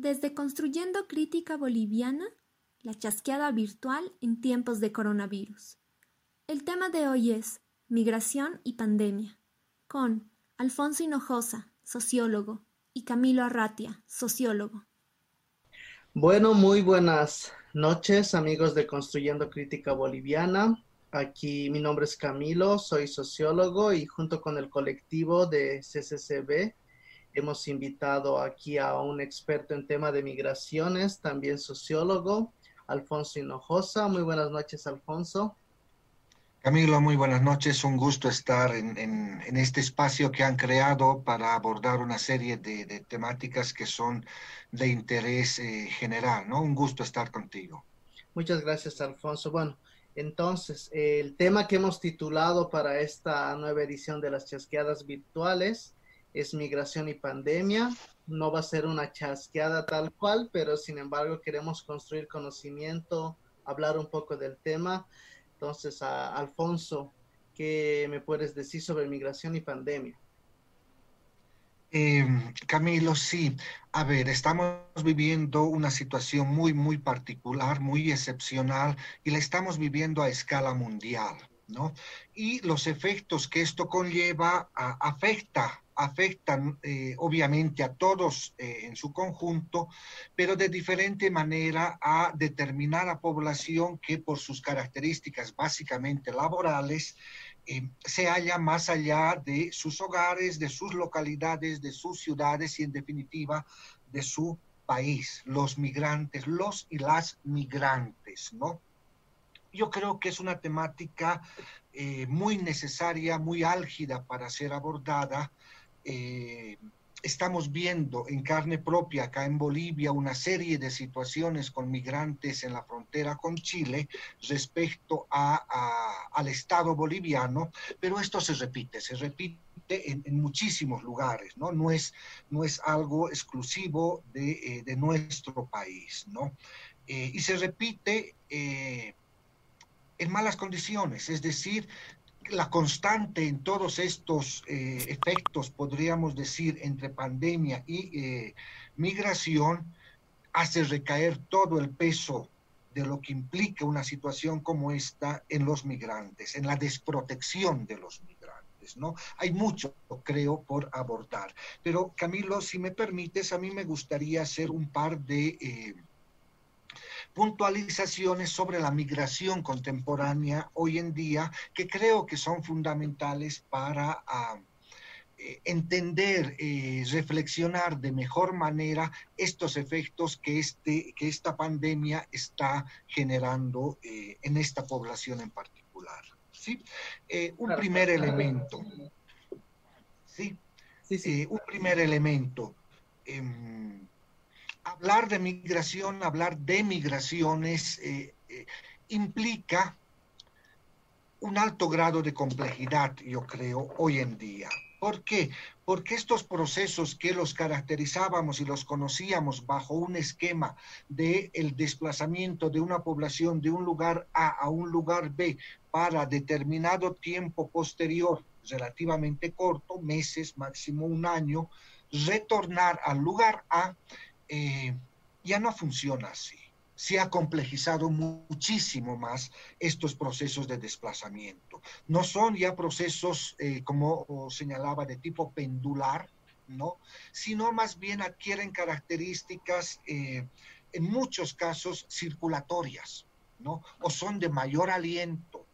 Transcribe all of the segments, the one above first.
Desde Construyendo Crítica Boliviana, la chasqueada virtual en tiempos de coronavirus. El tema de hoy es Migración y Pandemia, con Alfonso Hinojosa, sociólogo, y Camilo Arratia, sociólogo. Bueno, muy buenas noches, amigos de Construyendo Crítica Boliviana. Aquí mi nombre es Camilo, soy sociólogo y junto con el colectivo de CCCB hemos invitado aquí a un experto en tema de migraciones, también sociólogo, Alfonso Hinojosa. Muy buenas noches, Alfonso. Camilo, muy buenas noches. Un gusto estar en, este espacio que han creado para abordar una serie de, temáticas que son de interés eh, general, ¿no? Un gusto estar contigo. Muchas gracias, Alfonso. Bueno, entonces, el tema que hemos titulado para esta nueva edición de las chasqueadas virtuales es migración y pandemia. No va a ser una chasqueada tal cual, pero sin embargo queremos construir conocimiento, hablar un poco del tema entonces, a Alfonso, ¿qué me puedes decir sobre migración y pandemia? Eh, Camilo, sí. A ver, estamos viviendo una situación muy, muy particular, muy excepcional, y la estamos viviendo a escala mundial, ¿no? Y los efectos que esto conlleva afecta afectan eh, obviamente a todos eh, en su conjunto, pero de diferente manera a determinada población que por sus características básicamente laborales eh, se halla más allá de sus hogares, de sus localidades, de sus ciudades y en definitiva de su país, los migrantes, los y las migrantes, ¿no? Yo creo que es una temática muy necesaria, muy álgida para ser abordada, eh, estamos viendo en carne propia acá en Bolivia una serie de situaciones con migrantes en la frontera con Chile respecto al Estado boliviano, pero esto se repite, se repite en, muchísimos lugares, ¿no? No es, no es algo exclusivo de, eh, nuestro país, ¿no? Eh, y se repite en malas condiciones, es decir, la constante en todos estos eh, efectos, podríamos decir, entre pandemia y eh, migración, hace recaer todo el peso de lo que implica una situación como esta en los migrantes, en la desprotección de los migrantes, ¿no? Hay mucho, creo, por abordar. Pero, Camilo, si me permites, a mí me gustaría hacer un par de... Eh, puntualizaciones sobre la migración contemporánea hoy en día que creo que son fundamentales para ah, eh, entender, y eh, reflexionar de mejor manera estos efectos que, este, que esta pandemia está generando eh, en esta población en particular. ¿sí? un primer elemento. ¿sí? Sí, sí. un primer elemento. Hablar de migración, hablar de migraciones, eh, eh, implica un alto grado de complejidad, yo creo, hoy en día. ¿Por qué? Porque estos procesos que los caracterizábamos y los conocíamos bajo un esquema de desplazamiento de una población de un lugar A a un lugar B para determinado tiempo posterior, relativamente corto, meses, máximo un año, retornar al lugar A eh, ya no funciona así. Se ha complejizado muchísimo más estos procesos de desplazamiento. No son ya procesos, eh, como señalaba, de tipo pendular, ¿no? Sino más bien adquieren características, eh, en muchos casos, circulatorias, ¿no? O son de mayor aliento,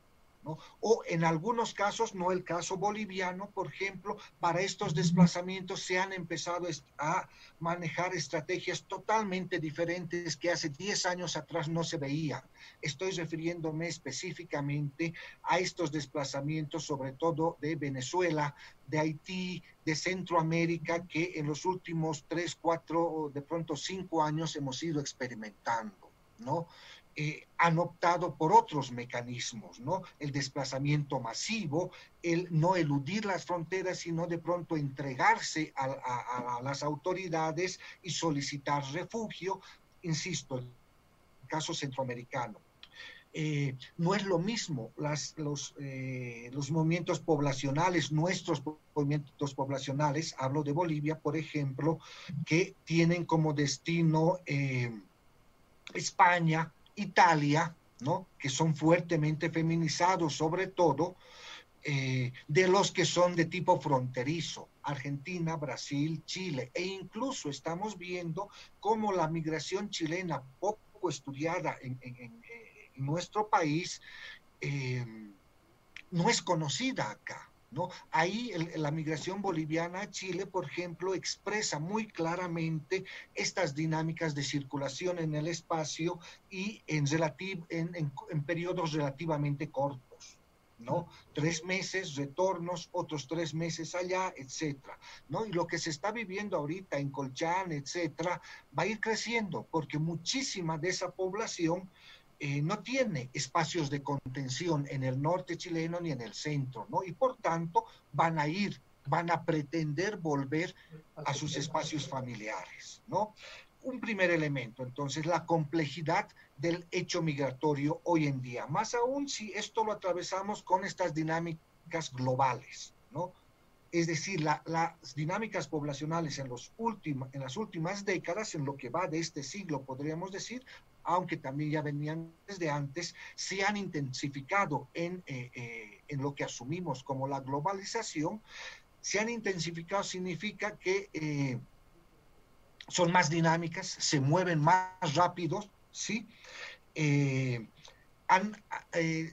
o en algunos casos, no el caso boliviano, por ejemplo, para estos desplazamientos se han empezado a manejar estrategias totalmente diferentes que hace 10 años atrás no se veían. Estoy refiriéndome específicamente a estos desplazamientos, sobre todo de Venezuela, de Haití, de Centroamérica, que en los últimos 3, 4, de pronto 5 años hemos ido experimentando, ¿no? Eh, han optado por otros mecanismos, ¿no? El desplazamiento masivo, el no eludir las fronteras, sino de pronto entregarse a, las autoridades y solicitar refugio, insisto, el caso centroamericano. eh, no es lo mismo eh, los movimientos poblacionales, nuestros movimientos poblacionales, hablo de Bolivia, por ejemplo, que tienen como destino España, Italia, ¿no? que son fuertemente feminizados sobre todo, eh, de los que son de tipo fronterizo, Argentina, Brasil, Chile, e incluso estamos viendo cómo la migración chilena, poco estudiada en, nuestro país, eh, no es conocida acá. Ahí la migración boliviana a Chile, por ejemplo, expresa muy claramente estas dinámicas de circulación en el espacio y en, en periodos relativamente cortos. ¿no? Tres meses, retornos, otros tres meses allá, etcétera, ¿no? Y lo que se está viviendo ahorita en Colchán, etcétera, va a ir creciendo porque muchísima de esa población eh, no tiene espacios de contención en el norte chileno ni en el centro, ¿no? Y por tanto van a ir, van a pretender volver a sus espacios familiares, ¿no? un primer elemento, entonces, la complejidad del hecho migratorio hoy en día, más aún si esto lo atravesamos con estas dinámicas globales, ¿no? Es decir, las dinámicas poblacionales en, los en las últimas décadas, en lo que va de este siglo, podríamos decir, aunque también ya venían desde antes, se han intensificado en, eh, eh, en lo que asumimos como la globalización. Se han intensificado significa que eh, son más dinámicas, se mueven más rápidos, ¿sí? Eh,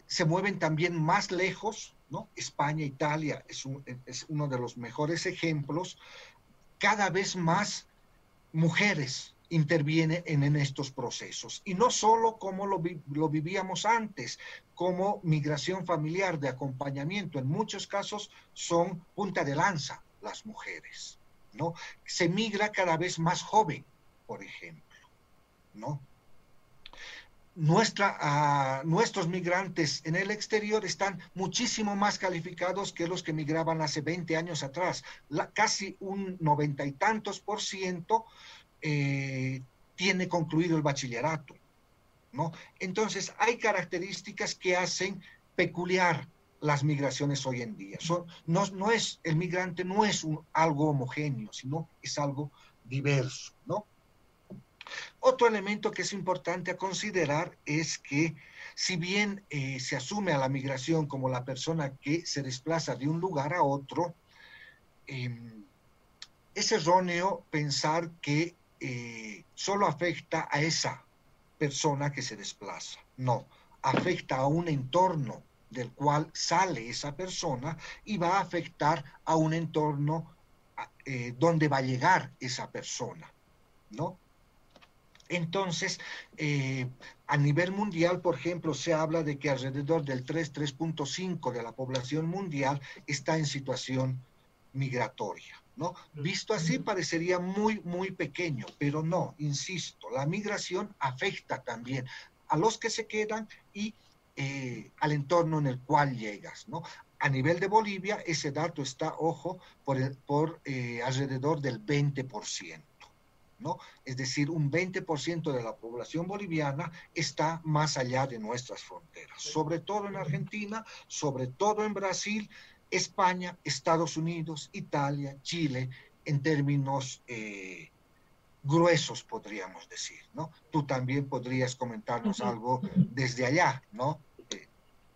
se mueven también más lejos, ¿no? España, Italia es, uno de los mejores ejemplos. Cada vez más mujeres intervienen en, estos procesos. Y no solo como lo, lo vivíamos antes, como migración familiar de acompañamiento. En muchos casos son punta de lanza las mujeres. ¿no? Se migra cada vez más joven, por ejemplo, ¿no? Nuestra, ah, nuestros migrantes en el exterior están muchísimo más calificados que los que migraban hace 20 años atrás. casi un noventa y tantos por ciento eh, tiene concluido el bachillerato. ¿no? Entonces, hay características que hacen peculiar las migraciones hoy en día. No, no es, el migrante no es un, algo homogéneo, sino es algo diverso, ¿no? Otro elemento que es importante a considerar es que si bien eh, se asume a la migración como la persona que se desplaza de un lugar a otro, em, es erróneo pensar que eh, solo afecta a esa persona que se desplaza. No, afecta a un entorno del cual sale esa persona y va a afectar a un entorno eh, donde va a llegar esa persona, ¿no? Entonces, eh, a nivel mundial, por ejemplo, se habla de que alrededor del 3, 3.5 de la población mundial está en situación migratoria, ¿no? Visto así parecería muy, muy pequeño, pero no, insisto, la migración afecta también a los que se quedan y eh, al entorno en el cual llegas, ¿no? A nivel de Bolivia, ese dato está, ojo, por, por eh, alrededor del 20%, ¿no? Es decir, un 20% de la población boliviana está más allá de nuestras fronteras, sobre todo en Argentina, sobre todo en Brasil, España, Estados Unidos, Italia, Chile, en términos eh, gruesos, podríamos decir, ¿no? Tú también podrías comentarnos algo desde allá, ¿no?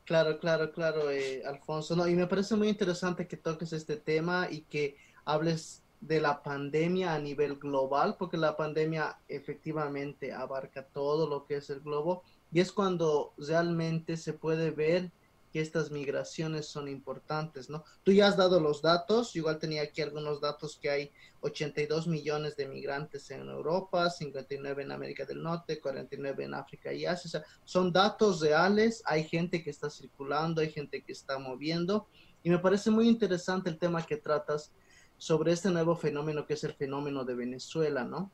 Claro, claro, claro, eh, Alfonso. No, y me parece muy interesante que toques este tema y que hables de la pandemia a nivel global, porque la pandemia efectivamente abarca todo lo que es el globo y es cuando realmente se puede ver que estas migraciones son importantes, ¿no? Tú ya has dado los datos, igual tenía aquí algunos datos que hay 82 millones de migrantes en Europa, 59 en América del Norte, 49 en África y Asia, o sea, son datos reales, hay gente que está circulando, hay gente que está moviendo, y me parece muy interesante el tema que tratas sobre este nuevo fenómeno que es el fenómeno de Venezuela, ¿no?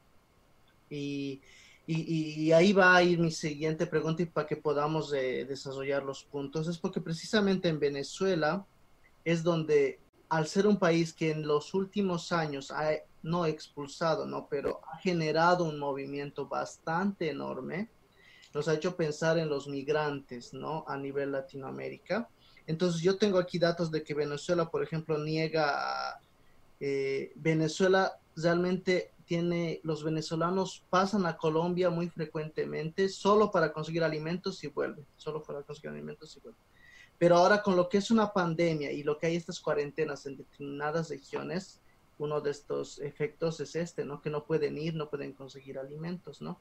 Y y, ahí va a ir mi siguiente pregunta y para que podamos desarrollar los puntos. Es porque precisamente en Venezuela es donde, al ser un país que en los últimos años ha no expulsado, ¿no? pero ha generado un movimiento bastante enorme, nos ha hecho pensar en los migrantes, ¿no? A nivel Latinoamérica. Entonces yo tengo aquí datos de que Venezuela, por ejemplo, niega, eh, Venezuela realmente los venezolanos pasan a Colombia muy frecuentemente solo para conseguir alimentos y vuelven, solo para conseguir alimentos y vuelven. Pero ahora con lo que es una pandemia y lo que hay estas cuarentenas en determinadas regiones, uno de estos efectos es este, ¿no? Que no pueden ir, no pueden conseguir alimentos, ¿no?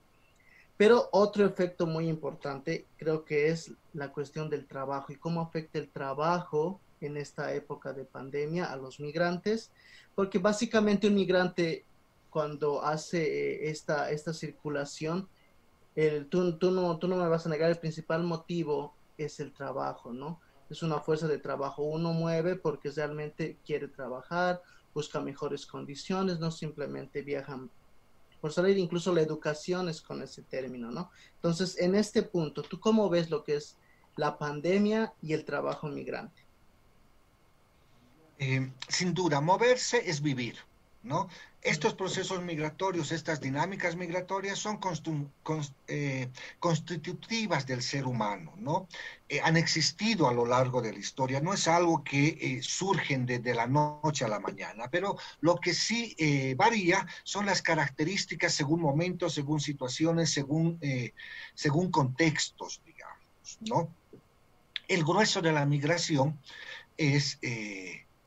Pero otro efecto muy importante creo que es la cuestión del trabajo y cómo afecta el trabajo en esta época de pandemia a los migrantes, porque básicamente un migrante cuando hace eh, esta, esta circulación, tú, tú, no, tú no me vas a negar, el principal motivo es el trabajo, ¿no? Es una fuerza de trabajo. Uno mueve porque realmente quiere trabajar, busca mejores condiciones, no simplemente viajan por salir, incluso la educación es con ese término, ¿no? Entonces, en este punto, ¿tú cómo ves lo que es la pandemia y el trabajo migrante? Eh, sin duda, moverse es vivir, ¿no? Estos procesos migratorios, estas dinámicas migratorias son eh, constitutivas del ser humano, ¿no? Eh, han existido a lo largo de la historia, no es algo que eh, surgen desde la noche a la mañana, pero lo que sí varía son las características según momentos, según situaciones, según, contextos, digamos, ¿no? El grueso de la migración es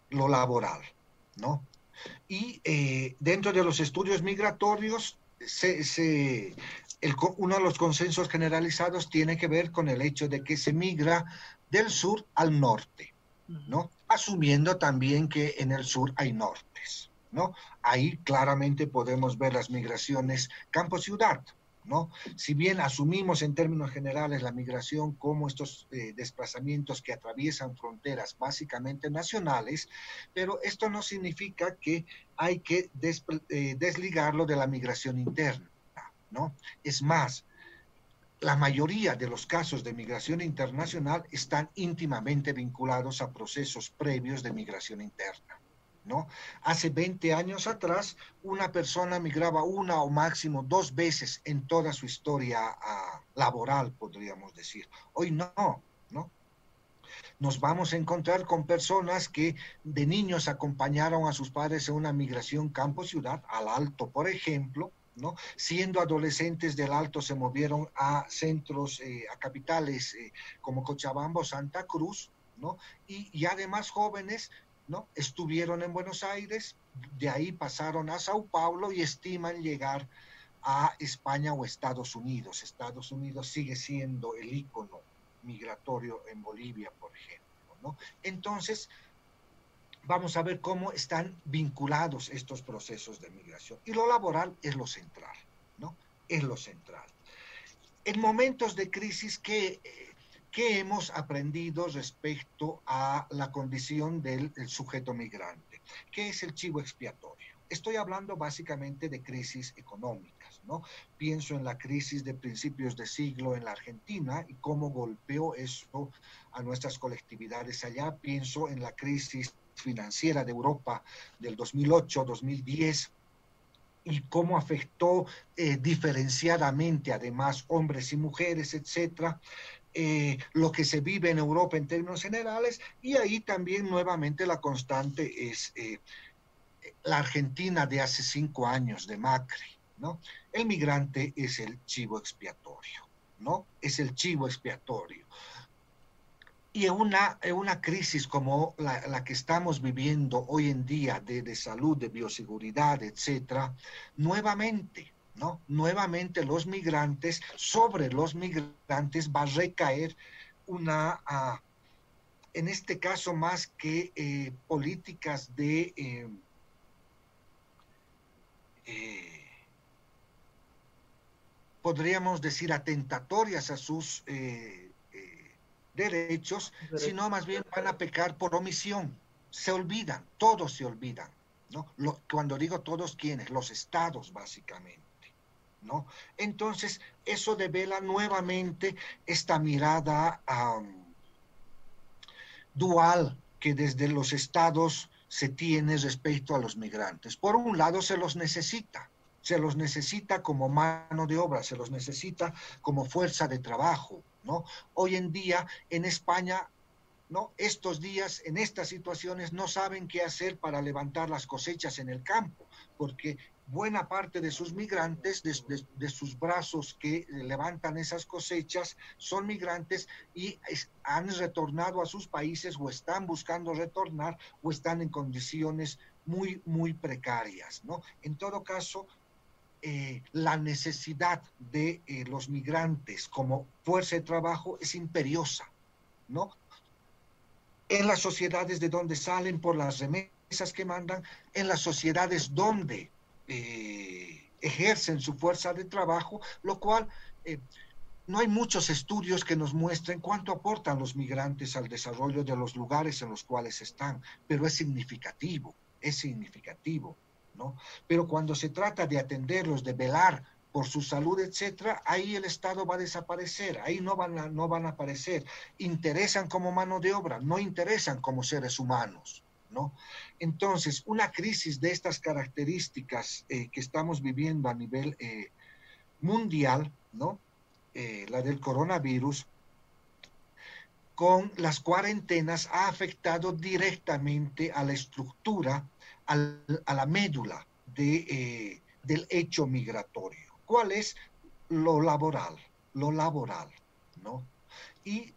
lo laboral. Y eh, dentro de los estudios migratorios, uno de los consensos generalizados tiene que ver con el hecho de que se migra del sur al norte, ¿no? Asumiendo también que en el sur hay nortes, ¿no? Ahí claramente podemos ver las migraciones campo-ciudad, ¿no? Si bien asumimos en términos generales la migración como estos eh, desplazamientos que atraviesan fronteras básicamente nacionales, pero esto no significa que hay que eh, desligarlo de la migración interna, ¿no? Es más, la mayoría de los casos de migración internacional están íntimamente vinculados a procesos previos de migración interna. ¿No? Hace 20 años atrás, una persona migraba una o máximo dos veces en toda su historia ah, laboral, podríamos decir. Hoy no, ¿no? Nos vamos a encontrar con personas que de niños acompañaron a sus padres en una migración campo-ciudad, al alto, por ejemplo, ¿no? Siendo adolescentes del Alto se movieron a centros, eh, a capitales eh, como Cochabamba o Santa Cruz, ¿no? Y, y, además jóvenes ¿no? Estuvieron en Buenos Aires, de ahí pasaron a Sao Paulo y estiman llegar a España o Estados Unidos. Estados Unidos sigue siendo el ícono migratorio en Bolivia, por ejemplo. Entonces, vamos a ver cómo están vinculados estos procesos de migración. Y lo laboral es lo central, ¿no? Es lo central. En momentos de crisis que ¿Qué hemos aprendido respecto a la condición del, sujeto migrante? ¿Qué es el chivo expiatorio? Estoy hablando básicamente de crisis económicas, ¿no? Pienso en la crisis de principios de siglo en la Argentina y cómo golpeó eso a nuestras colectividades allá. Pienso en la crisis financiera de Europa del 2008-2010 y cómo afectó eh, diferenciadamente además hombres y mujeres, etcétera. Eh, lo que se vive en Europa en términos generales y ahí también nuevamente la constante es eh, la Argentina de hace cinco años de Macri, ¿no? El migrante es el chivo expiatorio, ¿no? Es el chivo expiatorio. Y en una, una crisis como la, la, que estamos viviendo hoy en día de, de salud, de bioseguridad, etcétera, nuevamente ¿no? Nuevamente los migrantes, sobre los migrantes va a recaer una, ah, en este caso más que eh, políticas de... Eh, eh, podríamos decir, atentatorias a sus derechos, sino más bien van a pecar por omisión. Se olvidan, todos se olvidan. ¿no? cuando digo todos, ¿quiénes? Los estados, básicamente. ¿No? Entonces, eso devela nuevamente esta mirada dual que desde los estados se tiene respecto a los migrantes. Por un lado, se los necesita, Se los necesita como mano de obra, se los necesita como fuerza de trabajo. Hoy en día en España. Estos días, en estas situaciones, no saben qué hacer para levantar las cosechas en el campo, porque buena parte de sus migrantes, de, sus brazos que levantan esas cosechas, son migrantes y han retornado a sus países o están buscando retornar o están en condiciones muy, muy precarias, ¿no? En todo caso, eh, la necesidad de eh, los migrantes como fuerza de trabajo es imperiosa, ¿no? en las sociedades de donde salen por las remesas que mandan, en las sociedades donde eh, ejercen su fuerza de trabajo, lo cual eh, no hay muchos estudios que nos muestren cuánto aportan los migrantes al desarrollo de los lugares en los cuales están, pero es significativo, es significativo, ¿no? Pero cuando se trata de atenderlos, de velar por su salud, etcétera, ahí el Estado va a desaparecer, ahí no van a, no van a aparecer. Interesan como mano de obra, no interesan como seres humanos, ¿no? Entonces, una crisis de estas características eh, que estamos viviendo a nivel eh, mundial, ¿no? Eh, la del coronavirus, con las cuarentenas ha afectado directamente a la estructura, a la médula de, del hecho migratorio. ¿Cuál es lo laboral? Lo laboral, ¿no? Y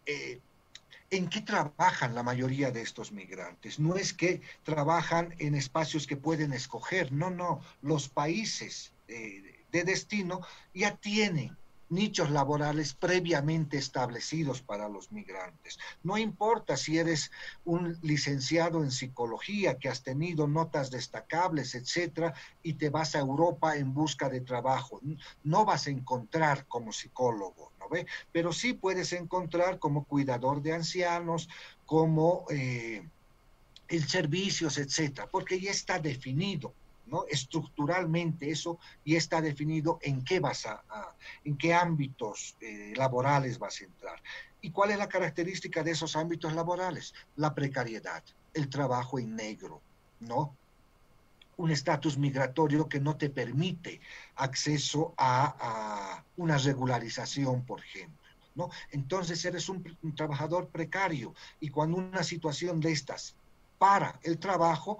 ¿En qué trabajan la mayoría de estos migrantes? No es que trabajan en espacios que pueden escoger, no, no, los países eh, de destino ya tienen nichos laborales previamente establecidos para los migrantes. No importa si eres un licenciado en psicología que has tenido notas destacables, etcétera, y te vas a Europa en busca de trabajo. No vas a encontrar como psicólogo, Pero sí puedes encontrar como cuidador de ancianos, como eh, en servicios, etcétera, porque ya está definido. ¿no? Estructuralmente eso y está definido en qué vas a, en qué ámbitos eh, laborales vas a entrar. ¿Y cuál es la característica de esos ámbitos laborales? La precariedad, el trabajo en negro, ¿no? Un estatus migratorio que no te permite acceso a, una regularización, por ejemplo. ¿No? Entonces eres un, trabajador precario y cuando una situación de estas para el trabajo,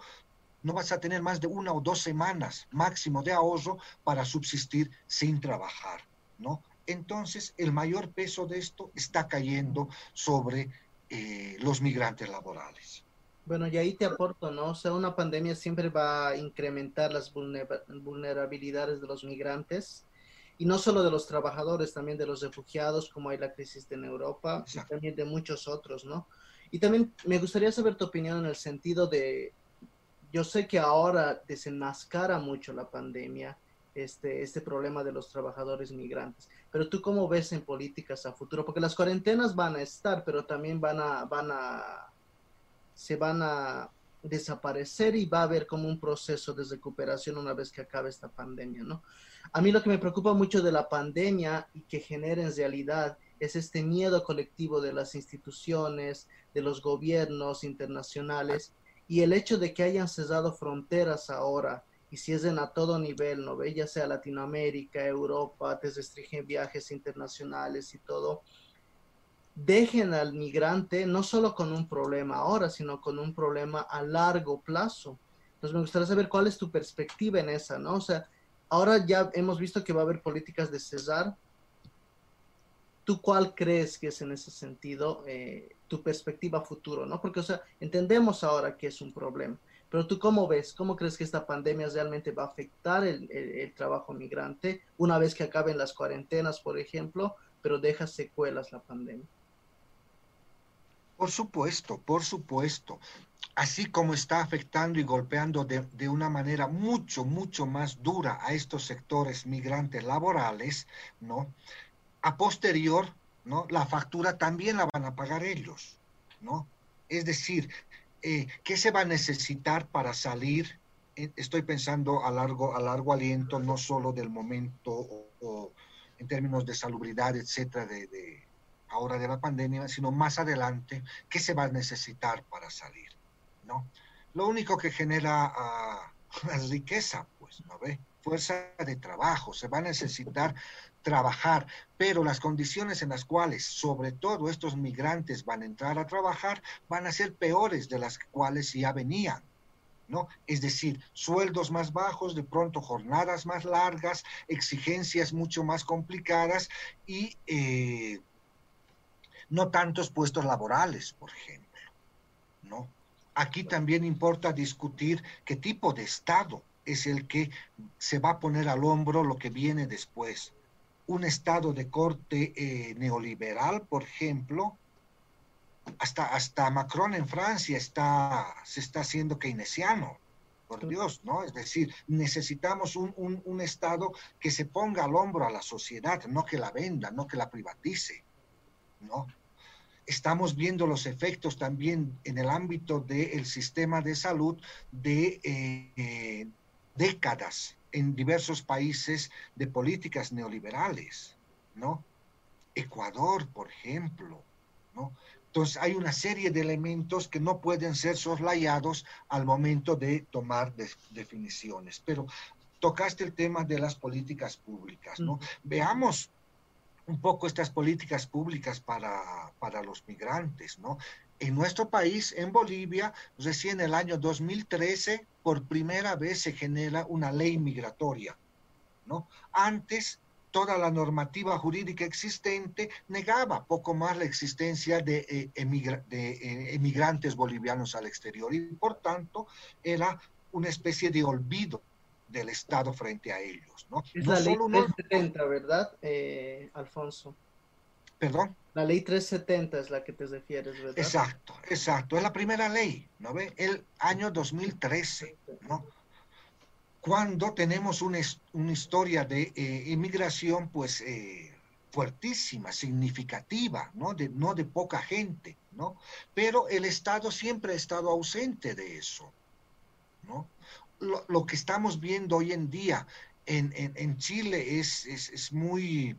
no vas a tener más de una o dos semanas máximo de ahorro para subsistir sin trabajar, ¿no? Entonces, el mayor peso de esto está cayendo sobre eh, los migrantes laborales. Bueno, y ahí te aporto, ¿no? O sea, una pandemia siempre va a incrementar las vulnerabilidades de los migrantes y no solo de los trabajadores, también de los refugiados, como hay la crisis en Europa, y también de muchos otros, ¿no? Y también me gustaría saber tu opinión en el sentido de yo sé que ahora desenmascara mucho la pandemia, este, este problema de los trabajadores migrantes. Pero tú cómo ves en políticas a futuro? Porque las cuarentenas van a estar, pero también van a, van a, se van a desaparecer y va a haber como un proceso de recuperación una vez que acabe esta pandemia, ¿no? A mí lo que me preocupa mucho de la pandemia y que genera en realidad es este miedo colectivo de las instituciones, de los gobiernos internacionales, y el hecho de que hayan cerrado fronteras ahora y si es en a todo nivel, ¿no? Ya sea Latinoamérica, Europa, te restringen viajes internacionales y todo, dejen al migrante no solo con un problema ahora, sino con un problema a largo plazo. Entonces me gustaría saber cuál es tu perspectiva en esa, ¿no? O sea, ahora ya hemos visto que va a haber políticas de cesar. ¿Tú cuál crees que es en ese sentido? Eh, tu perspectiva futuro, ¿no? Porque, o sea, entendemos ahora que es un problema, pero tú cómo ves, cómo crees que esta pandemia realmente va a afectar el, trabajo migrante una vez que acaben las cuarentenas, por ejemplo, pero deja secuelas la pandemia? Por supuesto, por supuesto. Así como está afectando y golpeando de, de, una manera mucho, mucho más dura a estos sectores migrantes laborales, ¿no? A posterior, ¿no? La factura también la van a pagar ellos, ¿no? Es decir, eh, ¿qué se va a necesitar para salir? Eh, estoy pensando a largo, a largo aliento, no solo del momento o, en términos de salubridad, etcétera, de, ahora de la pandemia, sino más adelante, ¿qué se va a necesitar para salir? ¿No? Lo único que genera uh, riqueza, pues, ¿no ve? fuerza de trabajo, se va a necesitar trabajar, pero las condiciones en las cuales sobre todo estos migrantes van a entrar a trabajar van a ser peores de las cuales ya venían. ¿No? Es decir, sueldos más bajos, de pronto jornadas más largas, exigencias mucho más complicadas y eh, no tantos puestos laborales, por ejemplo, ¿no? Aquí también importa discutir qué tipo de Estado es el que se va a poner al hombro lo que viene después un Estado de corte eh, neoliberal, por ejemplo, hasta, hasta Macron en Francia está, se está haciendo keynesiano, por Dios, ¿no? Es decir, necesitamos un, un, Estado que se ponga al hombro a la sociedad, no que la venda, no que la privatice, ¿no? Estamos viendo los efectos también en el ámbito del sistema de salud de eh, décadas en diversos países de políticas neoliberales, ¿no? Ecuador, por ejemplo, ¿no? Entonces hay una serie de elementos que no pueden ser soslayados al momento de tomar definiciones. Pero tocaste el tema de las políticas públicas, ¿no? Veamos un poco estas políticas públicas para, para los migrantes, ¿no? En nuestro país, en Bolivia, recién el año 2013, por primera vez se genera una ley migratoria, ¿no? Antes, toda la normativa jurídica existente negaba poco más la existencia de, eh, eh, emigrantes bolivianos al exterior y, por tanto, era una especie de olvido del Estado frente a ellos, ¿no? Es la ley 370, ¿verdad, eh, Alfonso? Perdón. La ley 370 es la que te refieres, ¿verdad? Exacto, exacto. Es la primera ley, ¿no ve? El año 2013, ¿no? Cuando tenemos una, historia de eh, inmigración, pues, eh, fuertísima, significativa, ¿no? De, no de poca gente, ¿no? Pero el Estado siempre ha estado ausente de eso, ¿no? Lo, que estamos viendo hoy en día en, en, Chile es, es, es muy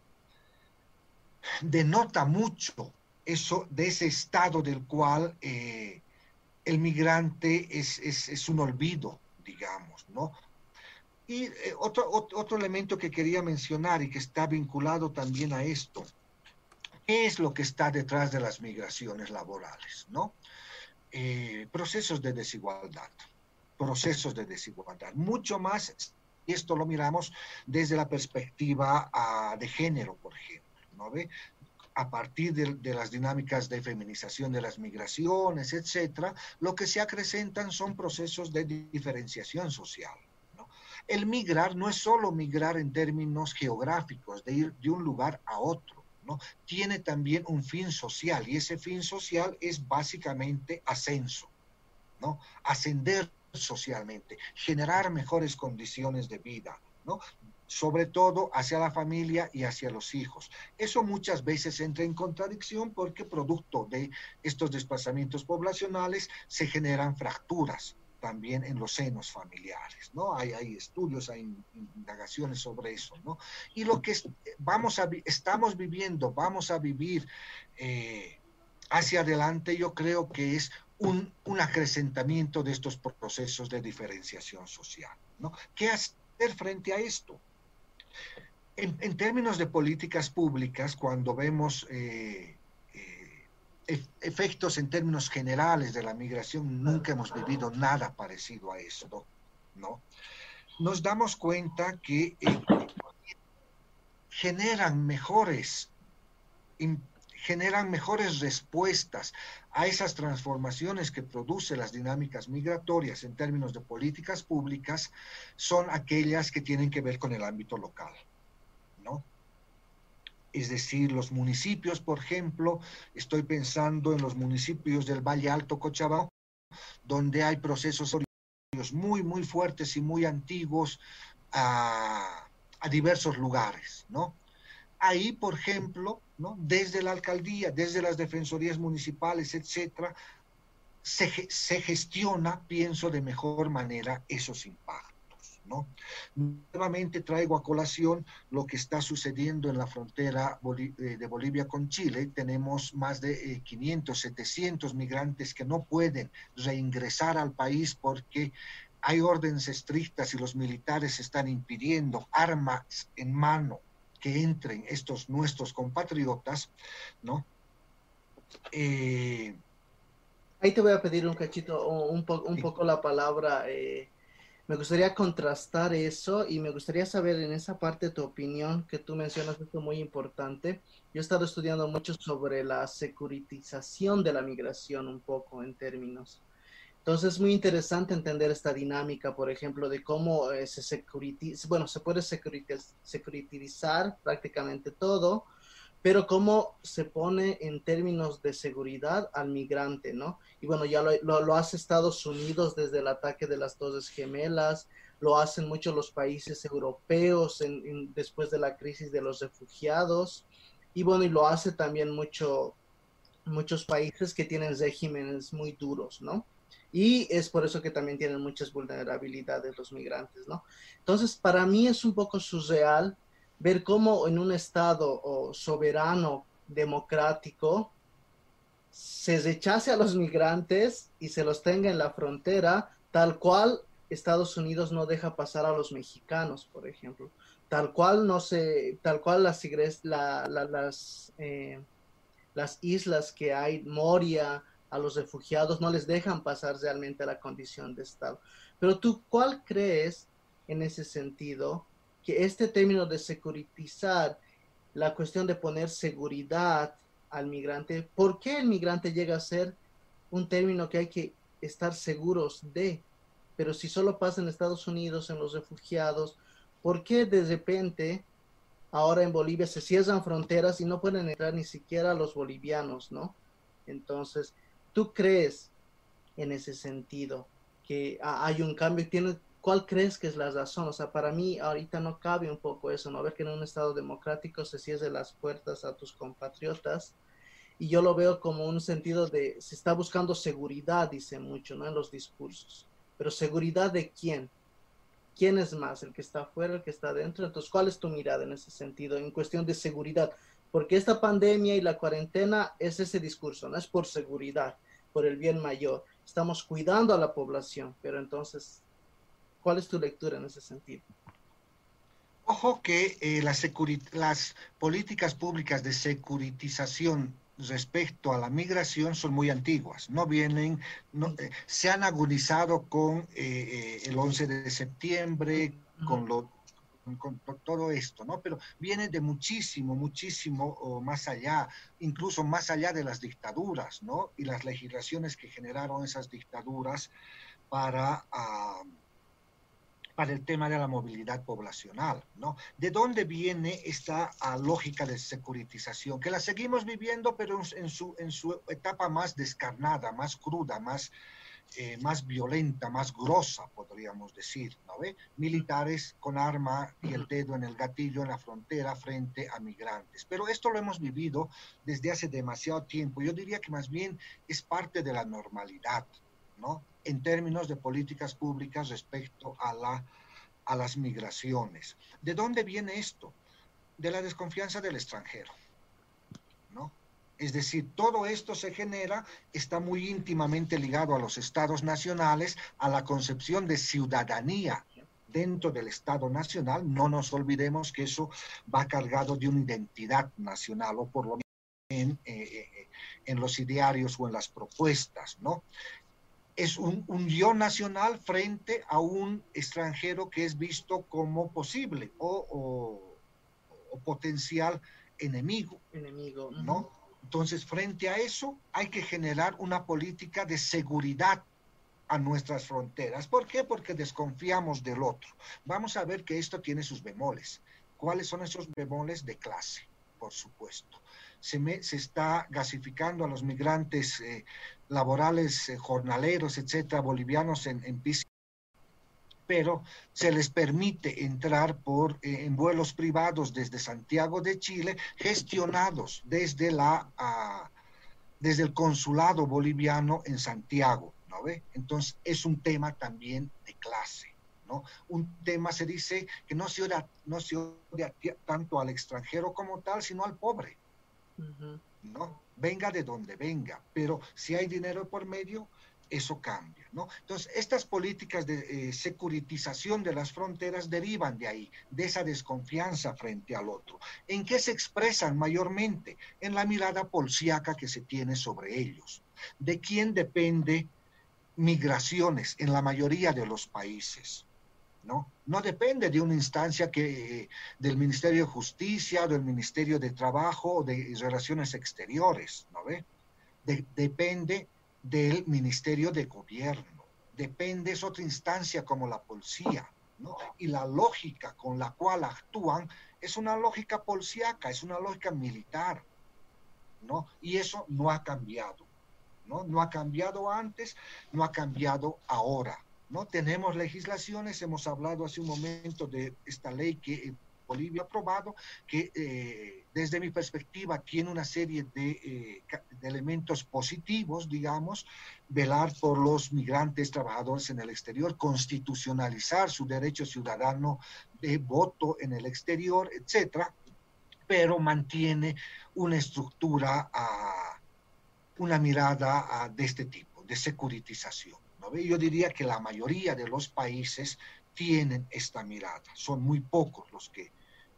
denota mucho eso de ese estado del cual eh, el migrante es, un olvido, digamos, ¿no? Y eh, otro, otro, elemento que quería mencionar y que está vinculado también a esto, ¿qué es lo que está detrás de las migraciones laborales, ¿no? Eh, procesos de desigualdad, procesos de desigualdad, mucho más, esto lo miramos desde la perspectiva ah, de género, por ejemplo. ¿no ve? a partir de, las dinámicas de feminización de las migraciones, etcétera, lo que se acrecentan son procesos de diferenciación social. El migrar no es solo migrar en términos geográficos, de ir de un lugar a otro, ¿no? Tiene también un fin social y ese fin social es básicamente ascenso, ¿no? Ascender socialmente, generar mejores condiciones de vida, ¿no? sobre todo hacia la familia y hacia los hijos. Eso muchas veces entra en contradicción porque producto de estos desplazamientos poblacionales se generan fracturas también en los senos familiares, ¿no? Hay, hay estudios, hay indagaciones sobre eso, ¿no? Y lo que vamos a, estamos viviendo, vamos a vivir eh, hacia adelante, yo creo que es un, un acrecentamiento de estos procesos de diferenciación social, ¿no? ¿Qué hacer frente a esto? En, términos de políticas públicas, cuando vemos eh, eh, efectos en términos generales de la migración, nunca hemos vivido nada parecido a esto, ¿no? Nos damos cuenta que eh, generan mejores generan mejores respuestas a esas transformaciones que producen las dinámicas migratorias en términos de políticas públicas son aquellas que tienen que ver con el ámbito local, ¿no? Es decir, los municipios, por ejemplo, estoy pensando en los municipios del Valle Alto Cochabamba, donde hay procesos muy, muy fuertes y muy antiguos a, a diversos lugares, ¿no? Ahí, por ejemplo, desde la alcaldía, desde las defensorías municipales, etcétera, se, se gestiona, pienso, de mejor manera esos impactos. ¿no? Nuevamente traigo a colación lo que está sucediendo en la frontera eh, de Bolivia con Chile. Tenemos más de 500, eh, 700 migrantes que no pueden reingresar al país porque hay órdenes estrictas y los militares están impidiendo armas en mano que entren estos nuestros compatriotas, ¿no? Eh, Ahí te voy a pedir un cachito, un, un poco la palabra. Eh, me gustaría contrastar eso y me gustaría saber en esa parte tu opinión, que tú mencionas esto muy importante. Yo he estado estudiando mucho sobre la securitización de la migración, un poco en términos. Entonces es muy interesante entender esta dinámica, por ejemplo, de cómo eh, se securitiza, bueno, se puede securitizar prácticamente todo, pero cómo se pone en términos de seguridad al migrante, ¿no? Y bueno, ya lo, lo, hace Estados Unidos desde el ataque de las dos gemelas, lo hacen muchos los países europeos después de la crisis de los refugiados, y bueno, y lo hace también mucho, muchos países que tienen regímenes muy duros, ¿no? Y es por eso que también tienen muchas vulnerabilidades los migrantes, ¿no? Entonces, para mí es un poco surreal ver cómo en un Estado soberano, democrático, se rechace a los migrantes y se los tenga en la frontera, tal cual Estados Unidos no deja pasar a los mexicanos, por ejemplo. Tal cual no se, tal cual las, las, eh, las islas que hay, Moria, a los refugiados, no les dejan pasar realmente a la condición de Estado. Pero tú, ¿cuál crees en ese sentido que este término de securitizar la cuestión de poner seguridad al migrante, ¿por qué el migrante llega a ser un término que hay que estar seguros de? Pero si solo pasa en Estados Unidos, en los refugiados, ¿por qué de repente ahora en Bolivia se cierran fronteras y no pueden entrar ni siquiera los bolivianos, ¿no? Entonces, ¿Tú crees en ese sentido que hay un cambio? ¿Cuál crees que es la razón? O sea, para mí ahorita no cabe un poco eso, ¿no? Ver que en un Estado democrático se cierre las puertas a tus compatriotas. Y yo lo veo como un sentido de, se está buscando seguridad, dice mucho, ¿no? En los discursos. Pero seguridad de quién? ¿Quién es más? ¿El que está afuera, el que está adentro? Entonces, ¿cuál es tu mirada en ese sentido, en cuestión de seguridad? Porque esta pandemia y la cuarentena es ese discurso, no es por seguridad, por el bien mayor. Estamos cuidando a la población, pero entonces, ¿cuál es tu lectura en ese sentido? Ojo que eh, las políticas públicas de securitización respecto a la migración son muy antiguas, no vienen, no, eh, se han agudizado con eh, el 11 de septiembre, con lo todo esto, ¿no? Pero viene de muchísimo, muchísimo más allá, incluso más allá de las dictaduras, ¿no? Y las legislaciones que generaron esas dictaduras para, ah, para el tema de la movilidad poblacional, ¿no? ¿De dónde viene esta ah, lógica de securitización? Que la seguimos viviendo, pero en su, en su etapa más descarnada, más cruda, más eh, más violenta, más grosa, podríamos decir, ¿no ve? Militares con arma y el dedo en el gatillo en la frontera frente a migrantes. Pero esto lo hemos vivido desde hace demasiado tiempo. Yo diría que más bien es parte de la normalidad, ¿no? En términos de políticas públicas respecto a, la, a las migraciones. ¿De dónde viene esto? De la desconfianza del extranjero, ¿no? Es decir, todo esto se genera, está muy íntimamente ligado a los estados nacionales, a la concepción de ciudadanía dentro del Estado Nacional. No nos olvidemos que eso va cargado de una identidad nacional, o por lo menos en, eh, eh, en los idearios o en las propuestas, ¿no? Es un, un, yo nacional frente a un extranjero que es visto como posible o, o, potencial enemigo. Enemigo. ¿no? Entonces, frente a eso, hay que generar una política de seguridad a nuestras fronteras. ¿Por qué? Porque desconfiamos del otro. Vamos a ver que esto tiene sus bemoles. ¿Cuáles son esos bemoles de clase? Por supuesto. Se, se está gasificando a los migrantes eh, laborales, eh, jornaleros, etcétera, bolivianos en, en pero se les permite entrar por, eh, en vuelos privados desde Santiago de Chile, gestionados desde, la, ah, desde el consulado boliviano en Santiago, ¿no ve? Entonces es un tema también de clase. ¿no? Un tema se dice que no se odia, no se odia tanto al extranjero como tal, sino al pobre. ¿no? Venga de donde venga, pero si hay dinero por medio, eso cambia. ¿no? Entonces, estas políticas de eh, securitización de las fronteras derivan de ahí, de esa desconfianza frente al otro. ¿En qué se expresan mayormente? En la mirada polciaca que se tiene sobre ellos. ¿De quién depende migraciones en la mayoría de los países? ¿No? no depende de una instancia que, eh, del Ministerio de Justicia, del Ministerio de Trabajo o de Relaciones Exteriores, ¿no ve? depende del Ministerio de Gobierno. Depende, es otra instancia como la policía, ¿no? Y la lógica con la cual actúan es una lógica policíaca, es una lógica militar, ¿no? Y eso no ha cambiado, ¿no? No ha cambiado antes, no ha cambiado ahora, ¿no? Tenemos legislaciones, hemos hablado hace un momento de esta ley que Bolivia aprobado, que eh, desde mi perspectiva tiene una serie eh, de, elementos positivos, digamos, velar por los migrantes trabajadores en el exterior, constitucionalizar su derecho ciudadano de voto en el exterior, etcétera, pero mantiene una estructura, ah, una mirada ah, de este tipo, de securitización. Yo diría que la mayoría de los países tienen esta mirada. Son muy pocos los que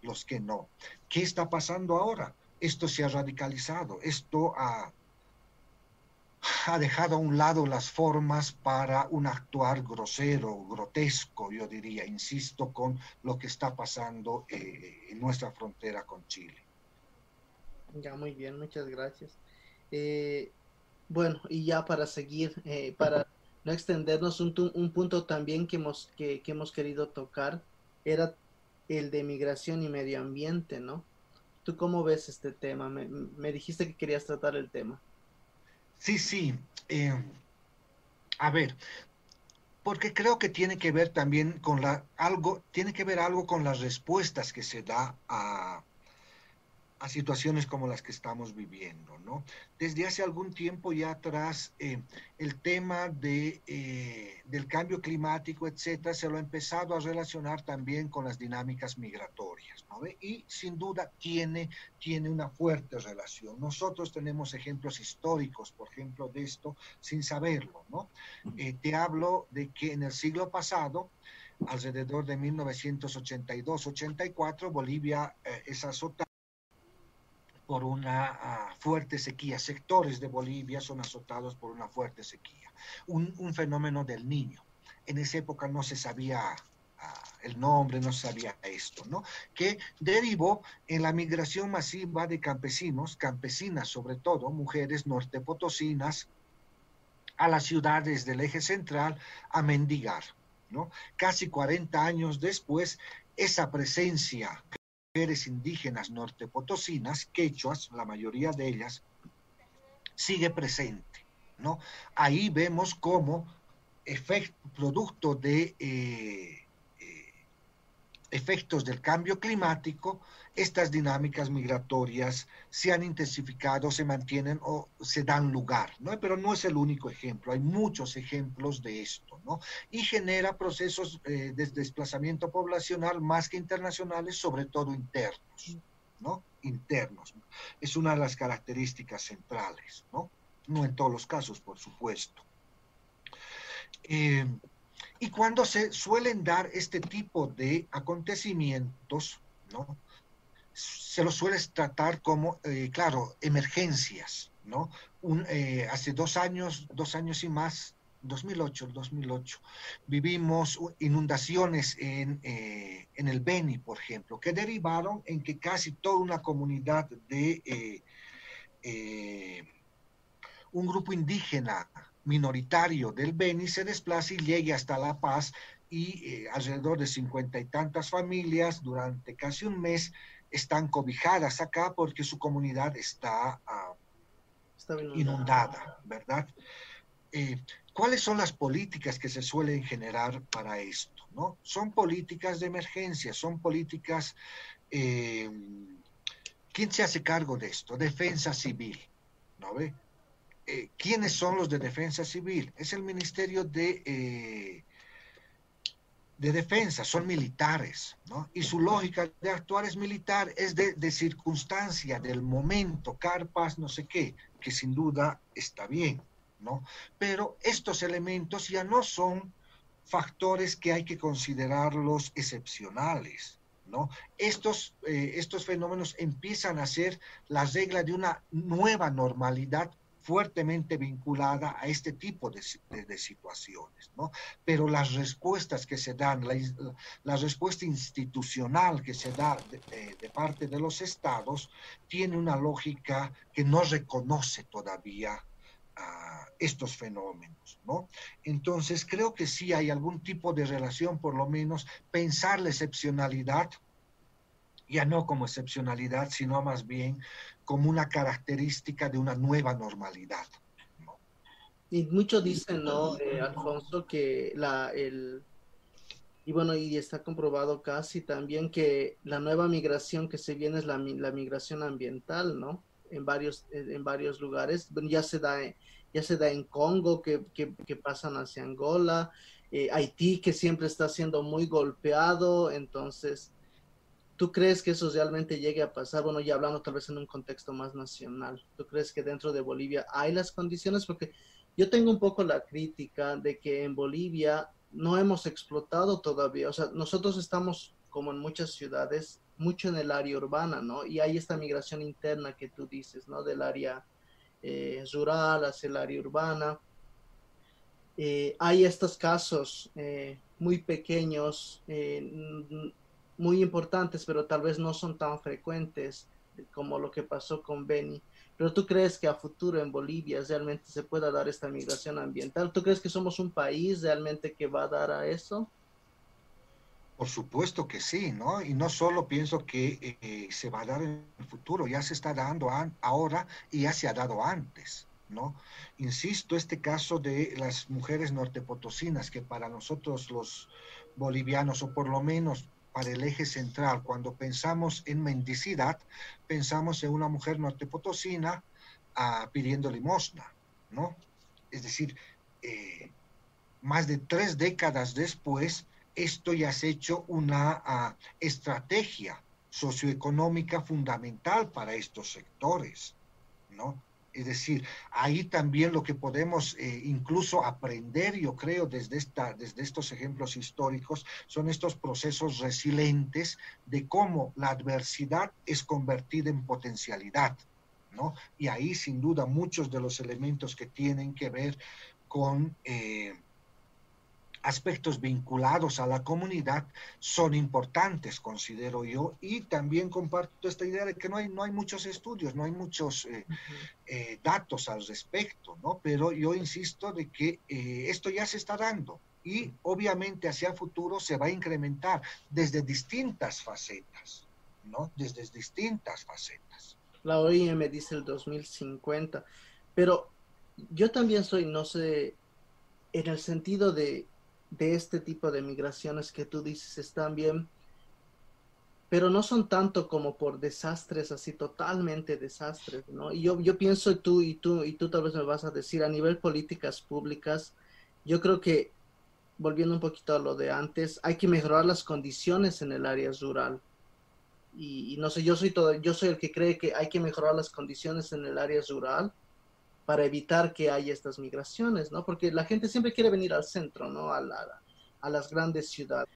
los que no. ¿Qué está pasando ahora? Esto se ha radicalizado, esto ha, ha dejado a un lado las formas para un actuar grosero, grotesco, yo diría, insisto, con lo que está pasando eh, en nuestra frontera con Chile. Ya, muy bien, muchas gracias. Eh, bueno, y ya para seguir, eh, para no extendernos, un, un punto también que hemos, que, que hemos querido tocar era el de migración y medio ambiente, ¿no? ¿Tú cómo ves este tema? Me, dijiste que querías tratar el tema. Sí, sí. Eh, a ver, porque creo que tiene que ver también con la algo, tiene que ver algo con las respuestas que se da a, a situaciones como las que estamos viviendo, ¿no? Desde hace algún tiempo ya atrás, eh, el tema de, eh, del cambio climático, etcétera, se lo ha empezado a relacionar también con las dinámicas migratorias, ¿no? Y sin duda tiene, tiene una fuerte relación. Nosotros tenemos ejemplos históricos, por ejemplo, de esto, sin saberlo, ¿no? Eh, te hablo de que en el siglo pasado, alrededor de 1982-84, Bolivia es azotada por una ah, fuerte sequía. Sectores de Bolivia son azotados por una fuerte sequía. Un, fenómeno del niño. En esa época no se sabía ah, el nombre, no se sabía esto, ¿no? Que derivó en la migración masiva de campesinos, campesinas sobre todo, mujeres nortepotosinas, a las ciudades del eje central a mendigar, ¿no? Casi 40 años después, esa presencia mujeres indígenas nortepotosinas, quechuas, la mayoría de ellas, sigue presente. ¿no? Ahí vemos cómo producto de eh, eh, efectos del cambio climático, estas dinámicas migratorias se han intensificado, se mantienen o se dan lugar, ¿no? Pero no es el único ejemplo, hay muchos ejemplos de esto, ¿no? Y genera procesos eh, de desplazamiento poblacional más que internacionales, sobre todo internos, ¿no? Internos. Es una de las características centrales, ¿no? No en todos los casos, por supuesto. Eh, y cuando se suelen dar este tipo de acontecimientos, ¿no? Se lo sueles tratar como, eh, claro, emergencias, ¿no? Eh, hace dos años, dos años y más, 2008, 2008, vivimos inundaciones en, eh, en, el Beni, por ejemplo, que derivaron en que casi toda una comunidad de un grupo indígena minoritario del Beni se desplace y llegue hasta La Paz y alrededor de cincuenta y tantas familias durante casi un mes están cobijadas acá porque su comunidad está, ah, inundada. ¿verdad? Eh, ¿Cuáles son las políticas que se suelen generar para esto? ¿no? Son políticas de emergencia, son políticas... Eh, ¿Quién se hace cargo de esto? Defensa civil, ¿no ve? Eh, ¿Quiénes son los de defensa civil? Es el Ministerio de de defensa, son militares, ¿no? Y su lógica de actuar es militar, es de, circunstancia, del momento, carpas, no sé qué, que sin duda está bien, ¿no? Pero estos elementos ya no son factores que hay que considerarlos excepcionales, ¿no? Estos, eh, estos fenómenos empiezan a ser la regla de una nueva normalidad fuertemente vinculada a este tipo de, situaciones, ¿no? Pero las respuestas que se dan, la, respuesta institucional que se da de, parte de los estados, tiene una lógica que no reconoce todavía estos fenómenos, ¿no? Entonces, creo que sí hay algún tipo de relación, por lo menos, pensar la excepcionalidad, ya no como excepcionalidad, sino más bien como una característica de una nueva normalidad. Y muchos dicen, ¿no, eh, Alfonso, que la, el, y bueno, y está comprobado casi también que la nueva migración que se viene es la, la migración ambiental, ¿no? En varios, en varios lugares, ya se da, ya se da en Congo, que, que, que pasan hacia Angola, eh, Haití, que siempre está siendo muy golpeado, entonces ¿Tú crees que eso realmente llegue a pasar? Bueno, ya hablando tal vez en un contexto más nacional. ¿Tú crees que dentro de Bolivia hay las condiciones? Porque yo tengo un poco la crítica de que en Bolivia no hemos explotado todavía. O sea, nosotros estamos como en muchas ciudades, mucho en el área urbana, ¿no? Y hay esta migración interna que tú dices, ¿no? Del área eh, rural hacia el área urbana. Eh, hay estos casos eh, muy pequeños, muy importantes, pero tal vez no son tan frecuentes como lo que pasó con Beni. Pero tú crees que a futuro en Bolivia realmente se pueda dar esta migración ambiental? ¿Tú crees que somos un país realmente que va a dar a eso? Por supuesto que sí, ¿no? Y no solo pienso que eh, se va a dar en el futuro, ya se está dando ahora y ya se ha dado antes, ¿no? Insisto, este caso de las mujeres nortepotosinas, que para nosotros los bolivianos, o por lo menos para el eje central. Cuando pensamos en mendicidad, pensamos en una mujer nortepotosina ah, pidiendo limosna, ¿no? Es decir, eh, más de tres décadas después, esto ya ha hecho una ah, estrategia socioeconómica fundamental para estos sectores, ¿no? Es decir, ahí también lo que podemos eh, incluso aprender, yo creo, desde, esta, desde estos ejemplos históricos, son estos procesos resilientes de cómo la adversidad es convertida en potencialidad, ¿no? Y ahí, sin duda, muchos de los elementos que tienen que ver con... Eh, aspectos vinculados a la comunidad son importantes, considero yo, y también comparto esta idea de que no hay, no hay muchos estudios, no hay muchos eh, eh, datos al respecto, ¿no? Pero yo insisto de que eh, esto ya se está dando y obviamente hacia el futuro se va a incrementar desde distintas facetas, ¿no? Desde distintas facetas. La OIM dice el 2050, pero yo también soy, no sé, en el sentido de de este tipo de migraciones que tú dices están bien, pero no son tanto como por desastres así totalmente desastres, ¿no? Y yo, yo pienso tú y tú y tú tal vez me vas a decir a nivel políticas públicas, yo creo que volviendo un poquito a lo de antes, hay que mejorar las condiciones en el área rural. Y, y, no sé, yo soy todo, yo soy el que cree que hay que mejorar las condiciones en el área rural para evitar que haya estas migraciones, ¿no? Porque la gente siempre quiere venir al centro, ¿no? A, a las grandes ciudades.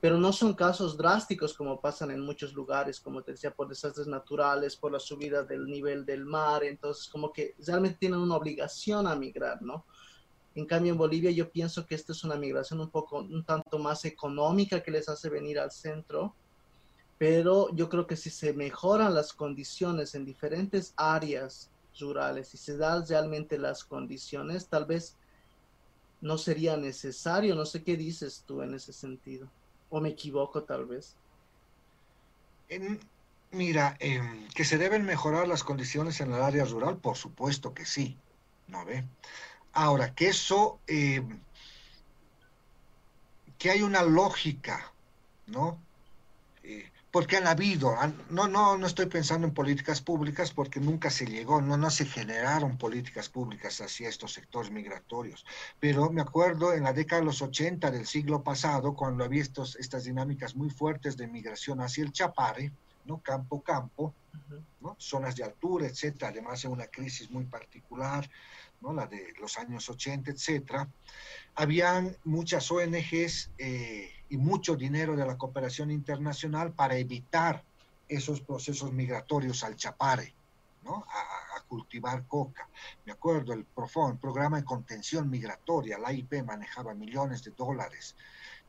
Pero no son casos drásticos como pasan en muchos lugares, como te decía, por desastres naturales, por la subida del nivel del mar. Entonces, como que realmente tienen una obligación a migrar, ¿no? En cambio, en Bolivia yo pienso que esta es una migración un poco, un tanto más económica que les hace venir al centro, pero yo creo que si se mejoran las condiciones en diferentes áreas rurales, si se dan realmente las condiciones, tal vez no sería necesario. No sé qué dices tú en ese sentido. O me equivoco tal vez. mira, em, que se deben mejorar las condiciones en el área rural, por supuesto que sí. ¿No ve? Ahora, que eso, em, que hay una lógica, ¿no? Porque han habido, no, no, no estoy pensando en políticas públicas porque nunca se llegó, no, no se generaron políticas públicas hacia estos sectores migratorios, pero me acuerdo en la década de los 80 del siglo pasado, cuando había estos, estas dinámicas muy fuertes de migración hacia el Chapare, ¿no? Campo, campo, ¿no? Zonas de altura, etcétera, además de una crisis muy particular, ¿no? La de los años 80, etcétera. Habían muchas ONGs eh, y mucho dinero de la cooperación internacional para evitar esos procesos migratorios al Chapare, ¿no? A, cultivar coca. Me acuerdo, el PROFON, Programa de Contención Migratoria, la IP manejaba millones de dólares.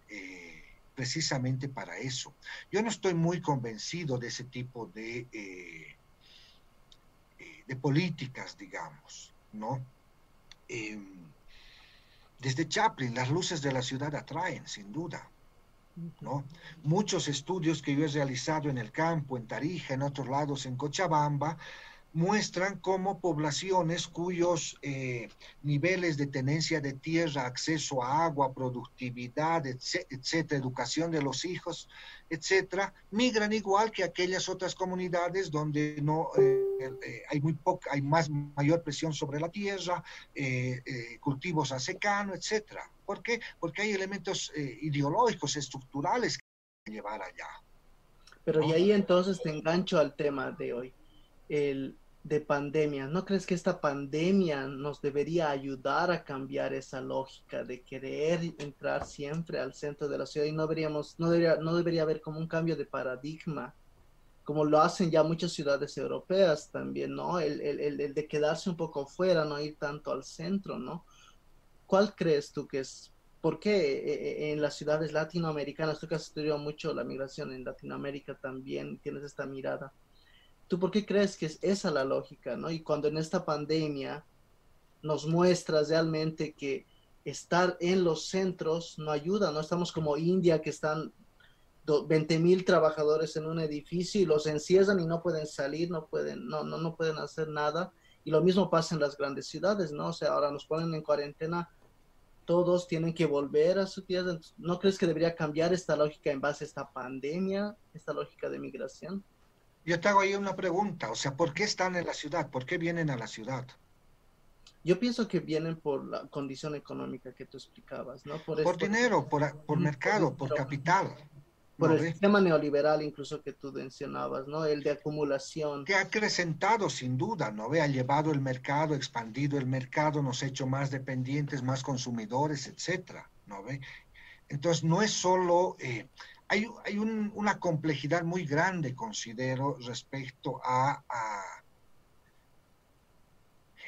Eh, precisamente para eso. Yo no estoy muy convencido de ese tipo de, eh, de políticas, digamos, ¿no? Em, desde Chaplin, las luces de la ciudad atraen, sin duda. ¿no? Muchos estudios que yo he realizado en el campo, en Tarija, en otros lados, en Cochabamba, muestran cómo poblaciones cuyos eh, niveles de tenencia de tierra, acceso a agua, productividad, etcétera, educación de los hijos, etcétera, migran igual que aquellas otras comunidades donde no eh, eh, hay muy poca, hay más mayor presión sobre la tierra, cultivos a secano, etcétera. ¿Por qué? Porque hay elementos ideológicos, estructurales que llevar allá. Pero y ahí entonces te engancho al tema de hoy. El, de pandemia. ¿No crees que esta pandemia nos debería ayudar a cambiar esa lógica de querer entrar siempre al centro de la ciudad y no deberíamos, no debería, no debería haber como un cambio de paradigma, como lo hacen ya muchas ciudades europeas también, ¿no? El, el de quedarse un poco fuera, no ir tanto al centro, ¿no? ¿Cuál crees tú que es ¿Por qué eh, eh, en las ciudades latinoamericanas, tú que has estudiado mucho la migración en Latinoamérica también, tienes esta mirada, ¿Tú por qué crees que es esa la lógica, no? Y cuando en esta pandemia nos muestras realmente que estar en los centros no ayuda, no estamos como India que están 20 mil trabajadores en un edificio y los encierran y no pueden salir, no pueden, no, no, no pueden hacer nada. Y lo mismo pasa en las grandes ciudades, ¿no? O sea, ahora nos ponen en cuarentena, todos tienen que volver a su tierra. ¿No crees que debería cambiar esta lógica en base a esta pandemia, esta lógica de migración? Yo te hago ahí una pregunta, o sea, ¿por qué están en la ciudad? ¿Por qué vienen a la ciudad? Yo pienso que vienen por la condición económica que tú explicabas, ¿no? Por, dinero, por, por mercado, por, capital. Por el sistema neoliberal incluso que tú mencionabas, ¿no? El de acumulación. Que ha acrecentado sin duda, ¿no ve? Ha llevado el mercado, expandido el mercado, nos ha hecho más dependientes, más consumidores, etcétera, ¿no ve? Entonces, no es solo... Eh, hay, una complejidad muy grande, considero, respecto a,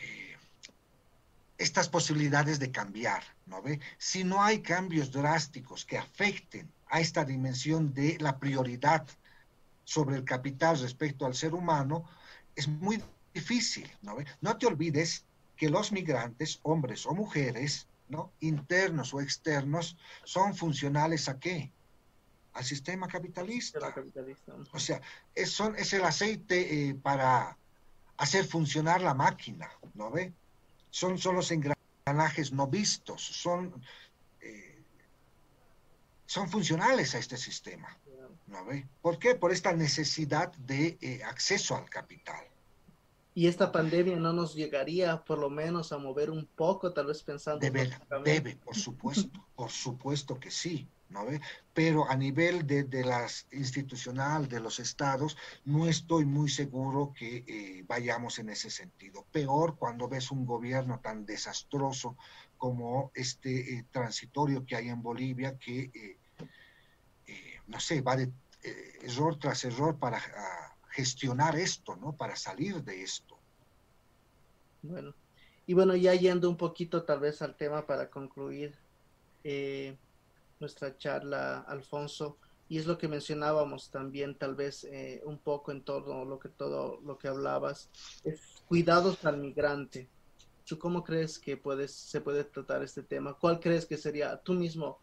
eh, estas posibilidades de cambiar, ¿no ve? Si no hay cambios drásticos que afecten a esta dimensión de la prioridad sobre el capital respecto al ser humano, es muy difícil, ¿no ve? No te olvides que los migrantes, hombres o mujeres, ¿no? internos o externos, son funcionales a qué? Al sistema capitalista. O sea, es, son, es el aceite eh, para hacer funcionar la máquina, ¿no ve? Son, son los engranajes no vistos, son, eh, son funcionales a este sistema, ¿no ve? ¿Por qué? Por esta necesidad de eh, acceso al capital. Y esta pandemia no nos llegaría por lo menos a mover un poco, tal vez pensando... Debe, debe por supuesto, por supuesto que sí. Pero a nivel de, de, las institucional, de los estados, no estoy muy seguro que eh, vayamos en ese sentido. Peor cuando ves un gobierno tan desastroso como este eh, transitorio que hay en Bolivia, que, eh, no sé, va de error tras error para ah, gestionar esto, ¿no? Para salir de esto. Bueno, y bueno, ya yendo un poquito tal vez al tema para concluir. Nuestra charla, Alfonso, y es lo que mencionábamos también, tal vez eh, un poco en torno a lo que todo lo que hablabas, es cuidados al migrante. ¿Tú cómo crees que puedes, se puede tratar este tema? ¿Cuál crees que sería? Tú mismo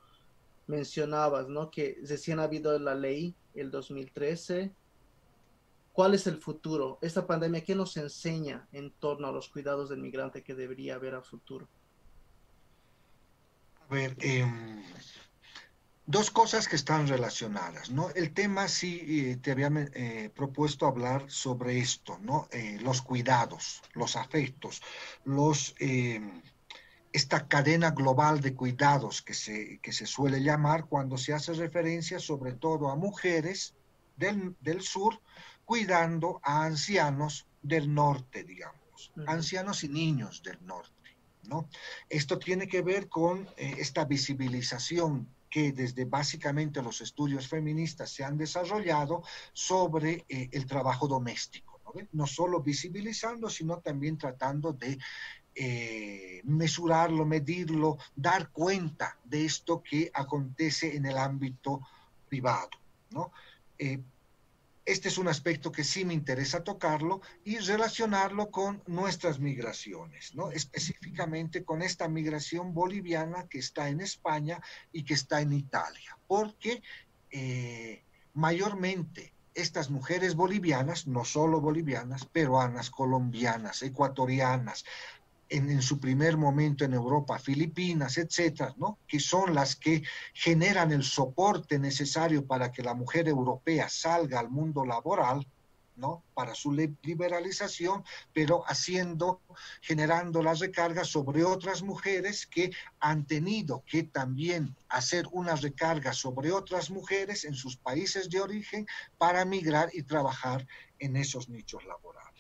mencionabas, ¿no? Que recién ha habido la ley, el 2013. ¿Cuál es el futuro? Esta pandemia, ¿qué nos enseña en torno a los cuidados del migrante que debería haber a futuro? A ver, eh, Dos cosas que están relacionadas, ¿no? El tema sí eh, te había eh, propuesto hablar sobre esto, ¿no? Eh, los cuidados, los afectos, los, esta cadena global de cuidados que se, que se suele llamar cuando se hace referencia sobre todo a mujeres, del, del sur, cuidando a ancianos del norte, digamos, ancianos y niños del norte. ¿no? Esto tiene que ver con esta visibilización que desde básicamente los estudios feministas se han desarrollado sobre eh, el trabajo doméstico. ¿no? solo visibilizando, sino también tratando de eh, mesurarlo, medirlo, dar cuenta de esto que acontece en el ámbito privado. ¿no? Este es un aspecto que sí me interesa tocarlo y relacionarlo con nuestras migraciones, ¿no? Específicamente con esta migración boliviana que está en España y que está en Italia, porque eh, mayormente estas mujeres bolivianas, no solo bolivianas, peruanas, colombianas, ecuatorianas, en, su primer momento en Europa, Filipinas, etcétera, ¿no? que son las que generan el soporte necesario para que la mujer europea salga al mundo laboral, ¿no? para su liberalización, pero haciendo, generando las recargas sobre otras mujeres que han tenido que también hacer una recarga sobre otras mujeres en sus países de origen para migrar y trabajar en esos nichos laborales.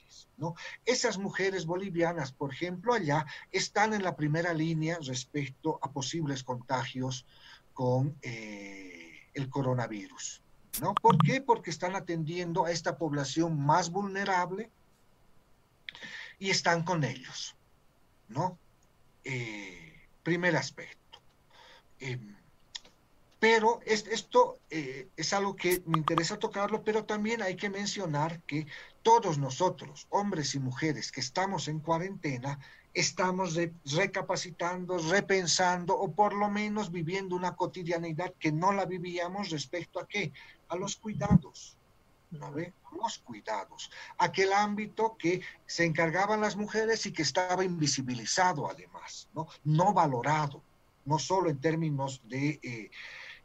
Esas mujeres bolivianas, por ejemplo, allá están en la primera línea respecto a posibles contagios con eh, el coronavirus. ¿no? ¿Por qué? Porque están atendiendo a esta población más vulnerable y están con ellos. ¿no? Eh, primer aspecto. Em, pero esto eh, es algo que me interesa tocarlo, pero también hay que mencionar que todos nosotros, hombres y mujeres que estamos en cuarentena, estamos recapacitando, repensando o por lo menos viviendo una cotidianidad que no la vivíamos respecto a qué? A los cuidados. ¿no ve? Los cuidados. Aquel ámbito que se encargaban las mujeres y que estaba invisibilizado además, ¿no? No valorado, no solo en términos de... Eh,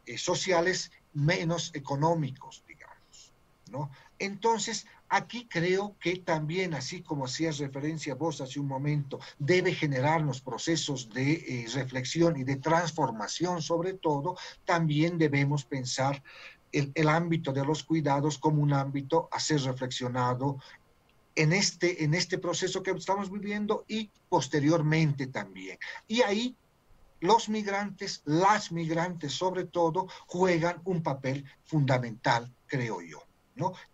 eh, sociales menos económicos, digamos, ¿no? Entonces, aquí creo que también, así como hacías referencia vos hace un momento, debe generarnos procesos de eh, reflexión y de transformación sobre todo, también debemos pensar el, el, ámbito de los cuidados como un ámbito a ser reflexionado en este, en este proceso que estamos viviendo y posteriormente también. Y ahí los migrantes, las migrantes sobre todo, juegan un papel fundamental, creo yo. ¿no?